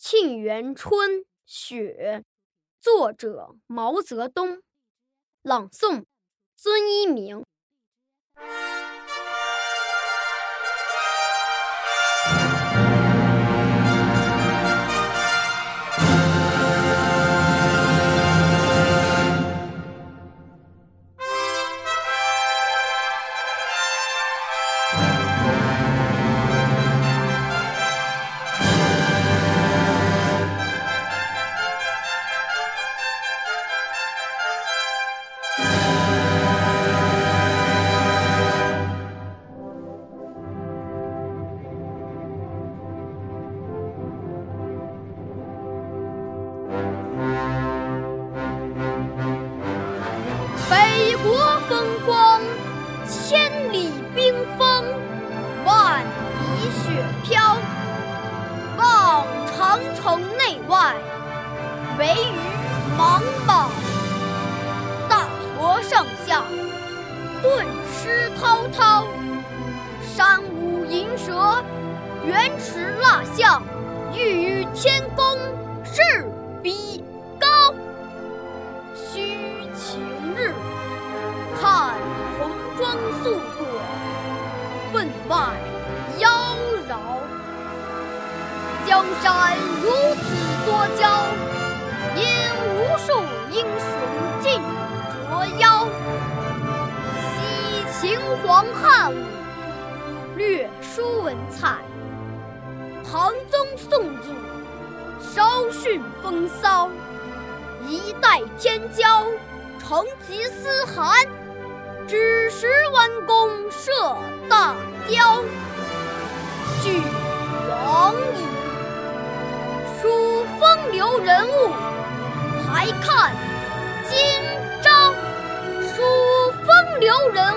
沁园春·雪，作者毛泽东，朗诵孙一鸣。城内外，惟余莽莽。大河上下，顿失滔滔。江山如此多娇，引无数英雄竞折腰。惜秦皇汉武，略输文采；唐宗宋祖，稍逊风骚。一代天骄，成吉思汗，只识弯弓射大雕。俱流人物，还看今朝。数风流人物，